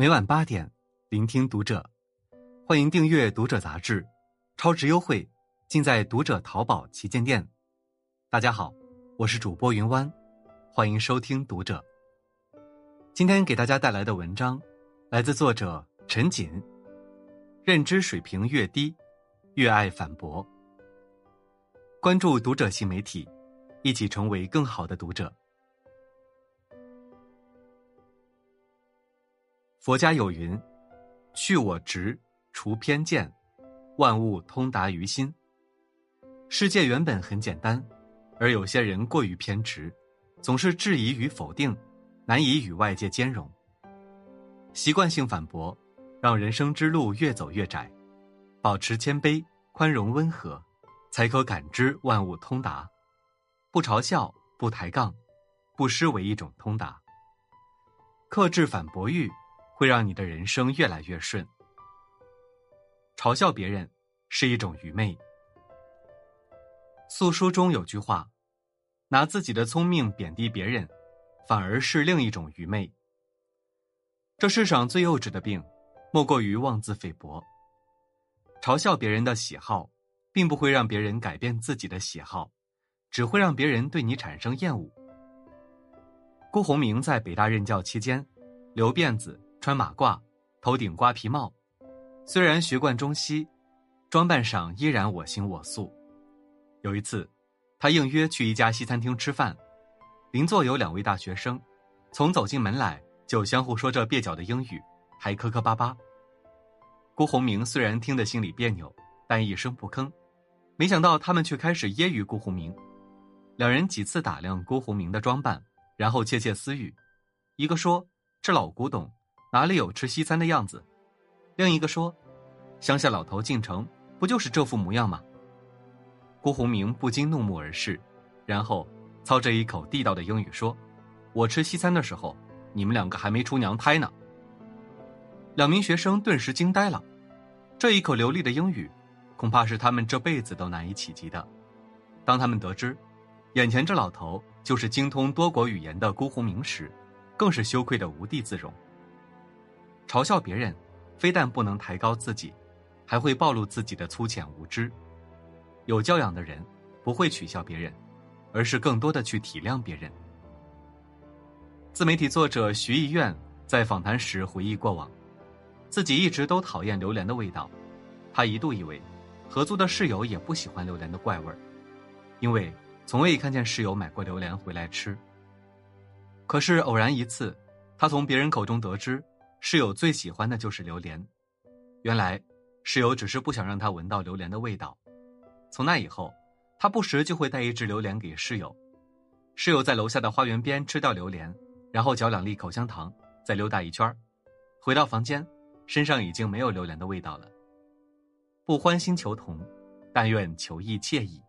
每晚八点，聆听读者，欢迎订阅《读者》杂志，超值优惠尽在《读者》淘宝旗舰店。大家好，我是主播云湾，欢迎收听《读者》。今天给大家带来的文章来自作者陈锦。认知水平越低，越爱反驳。关注《读者》新媒体，一起成为更好的读者。佛家有云：“去我执，除偏见，万物通达于心。”世界原本很简单，而有些人过于偏执，总是质疑与否定，难以与外界兼容。习惯性反驳，让人生之路越走越窄。保持谦卑、宽容、温和，才可感知万物通达。不嘲笑，不抬杠，不失为一种通达。克制反驳欲。会让你的人生越来越顺。嘲笑别人是一种愚昧。素书中有句话：“拿自己的聪明贬低别人，反而是另一种愚昧。”这世上最幼稚的病，莫过于妄自菲薄。嘲笑别人的喜好，并不会让别人改变自己的喜好，只会让别人对你产生厌恶。辜鸿铭在北大任教期间，留辫子。穿马褂，头顶瓜皮帽，虽然学贯中西，装扮上依然我行我素。有一次，他应约去一家西餐厅吃饭，邻座有两位大学生，从走进门来就相互说着蹩脚的英语，还磕磕巴巴。辜鸿铭虽然听得心里别扭，但一声不吭。没想到他们却开始揶揄辜鸿铭，两人几次打量辜鸿铭的装扮，然后窃窃私语。一个说：“这老古董。”哪里有吃西餐的样子？另一个说：“乡下老头进城，不就是这副模样吗？”辜鸿铭不禁怒目而视，然后操着一口地道的英语说：“我吃西餐的时候，你们两个还没出娘胎呢。”两名学生顿时惊呆了，这一口流利的英语，恐怕是他们这辈子都难以企及的。当他们得知，眼前这老头就是精通多国语言的辜鸿铭时，更是羞愧的无地自容。嘲笑别人，非但不能抬高自己，还会暴露自己的粗浅无知。有教养的人不会取笑别人，而是更多的去体谅别人。自媒体作者徐艺苑在访谈时回忆过往，自己一直都讨厌榴莲的味道，他一度以为合租的室友也不喜欢榴莲的怪味儿，因为从未看见室友买过榴莲回来吃。可是偶然一次，他从别人口中得知。室友最喜欢的就是榴莲，原来室友只是不想让他闻到榴莲的味道。从那以后，他不时就会带一只榴莲给室友。室友在楼下的花园边吃掉榴莲，然后嚼两粒口香糖，再溜达一圈回到房间，身上已经没有榴莲的味道了。不欢心求同，但愿求意惬意。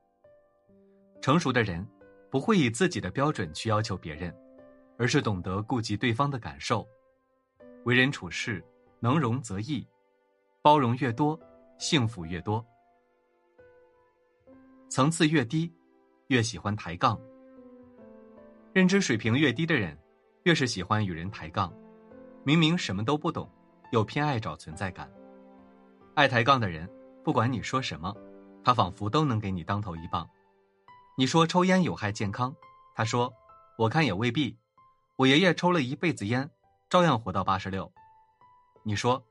成熟的人不会以自己的标准去要求别人，而是懂得顾及对方的感受。为人处事，能容则易，包容越多，幸福越多。层次越低，越喜欢抬杠。认知水平越低的人，越是喜欢与人抬杠。明明什么都不懂，又偏爱找存在感。爱抬杠的人，不管你说什么，他仿佛都能给你当头一棒。你说抽烟有害健康，他说：“我看也未必。我爷爷抽了一辈子烟。”照样活到八十六，你说，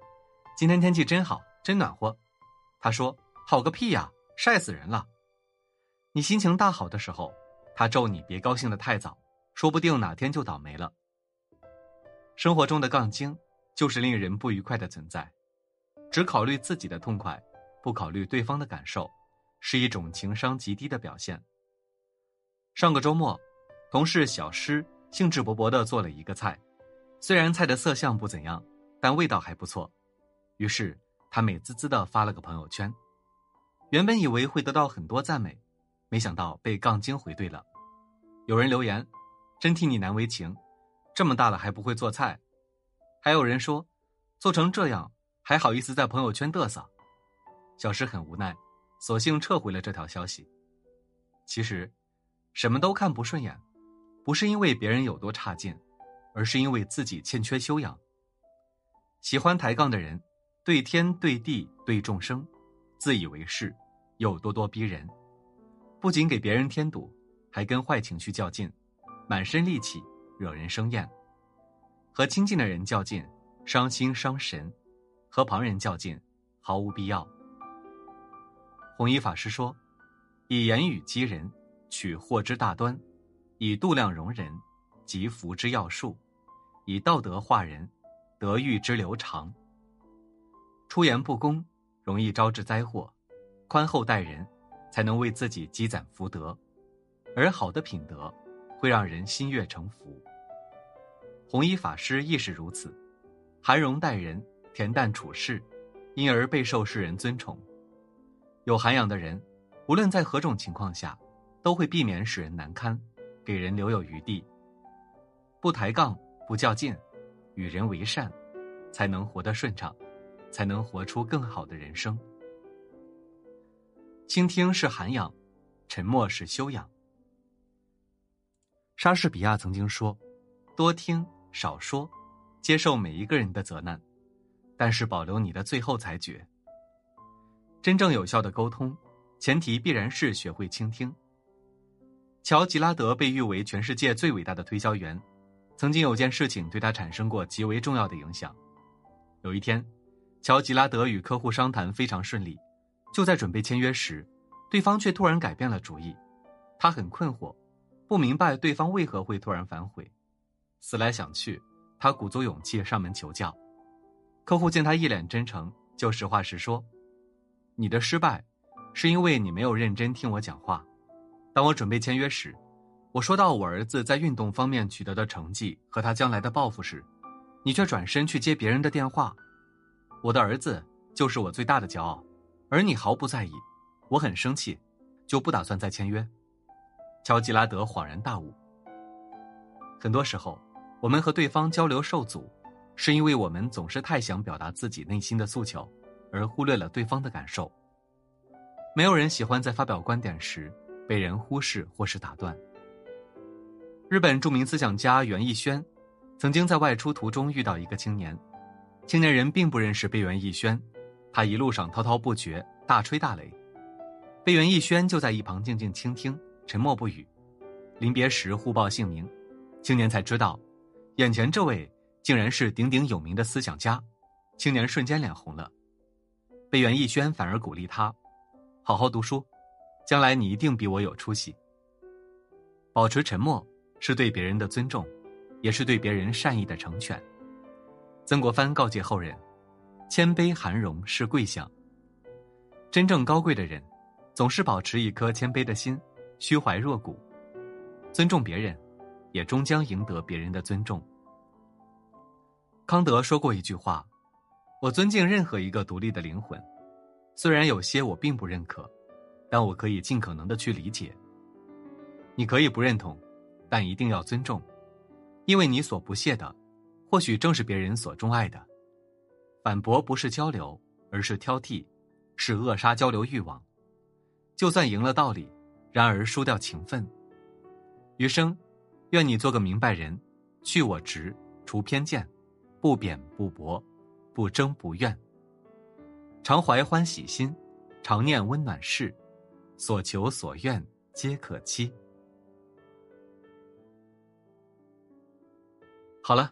今天天气真好，真暖和。他说好个屁呀，晒死人了。你心情大好的时候，他咒你别高兴的太早，说不定哪天就倒霉了。生活中的杠精就是令人不愉快的存在，只考虑自己的痛快，不考虑对方的感受，是一种情商极低的表现。上个周末，同事小诗兴致勃勃的做了一个菜。虽然菜的色相不怎样，但味道还不错，于是他美滋滋的发了个朋友圈。原本以为会得到很多赞美，没想到被杠精回怼了。有人留言：“真替你难为情，这么大了还不会做菜。”还有人说：“做成这样还好意思在朋友圈嘚瑟。”小石很无奈，索性撤回了这条消息。其实，什么都看不顺眼，不是因为别人有多差劲。而是因为自己欠缺修养。喜欢抬杠的人，对天对地对众生，自以为是，又咄咄逼人，不仅给别人添堵，还跟坏情绪较劲，满身戾气，惹人生厌。和亲近的人较劲，伤心伤神；和旁人较劲，毫无必要。弘一法师说：“以言语激人，取祸之大端；以度量容人，及福之要术；以道德化人。”德育之流长，出言不公，容易招致灾祸；宽厚待人，才能为自己积攒福德。而好的品德，会让人心悦诚服。弘一法师亦是如此，含容待人，恬淡处事，因而备受世人尊崇。有涵养的人，无论在何种情况下，都会避免使人难堪，给人留有余地。不抬杠，不较劲。与人为善，才能活得顺畅，才能活出更好的人生。倾听是涵养，沉默是修养。莎士比亚曾经说：“多听少说，接受每一个人的责难，但是保留你的最后裁决。”真正有效的沟通，前提必然是学会倾听。乔吉拉德被誉为全世界最伟大的推销员。曾经有件事情对他产生过极为重要的影响。有一天，乔吉拉德与客户商谈非常顺利，就在准备签约时，对方却突然改变了主意。他很困惑，不明白对方为何会突然反悔。思来想去，他鼓足勇气上门求教。客户见他一脸真诚，就实话实说：“你的失败，是因为你没有认真听我讲话。当我准备签约时。”我说到我儿子在运动方面取得的成绩和他将来的抱负时，你却转身去接别人的电话。我的儿子就是我最大的骄傲，而你毫不在意，我很生气，就不打算再签约。乔吉拉德恍然大悟。很多时候，我们和对方交流受阻，是因为我们总是太想表达自己内心的诉求，而忽略了对方的感受。没有人喜欢在发表观点时被人忽视或是打断。日本著名思想家袁义轩，曾经在外出途中遇到一个青年，青年人并不认识贝原义轩，他一路上滔滔不绝，大吹大擂，贝原义轩就在一旁静静倾听，沉默不语。临别时互报姓名，青年才知道，眼前这位竟然是鼎鼎有名的思想家，青年瞬间脸红了。贝原义轩反而鼓励他，好好读书，将来你一定比我有出息。保持沉默。是对别人的尊重，也是对别人善意的成全。曾国藩告诫后人：“谦卑含容是贵相。”真正高贵的人，总是保持一颗谦卑的心，虚怀若谷，尊重别人，也终将赢得别人的尊重。康德说过一句话：“我尊敬任何一个独立的灵魂，虽然有些我并不认可，但我可以尽可能的去理解。”你可以不认同。但一定要尊重，因为你所不屑的，或许正是别人所钟爱的。反驳不是交流，而是挑剔，是扼杀交流欲望。就算赢了道理，然而输掉情分。余生，愿你做个明白人，去我执，除偏见，不贬不驳，不争不怨。常怀欢喜心，常念温暖事，所求所愿皆可期。好了，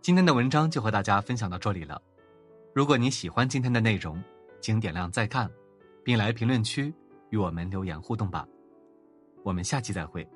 今天的文章就和大家分享到这里了。如果你喜欢今天的内容，请点亮再看，并来评论区与我们留言互动吧。我们下期再会。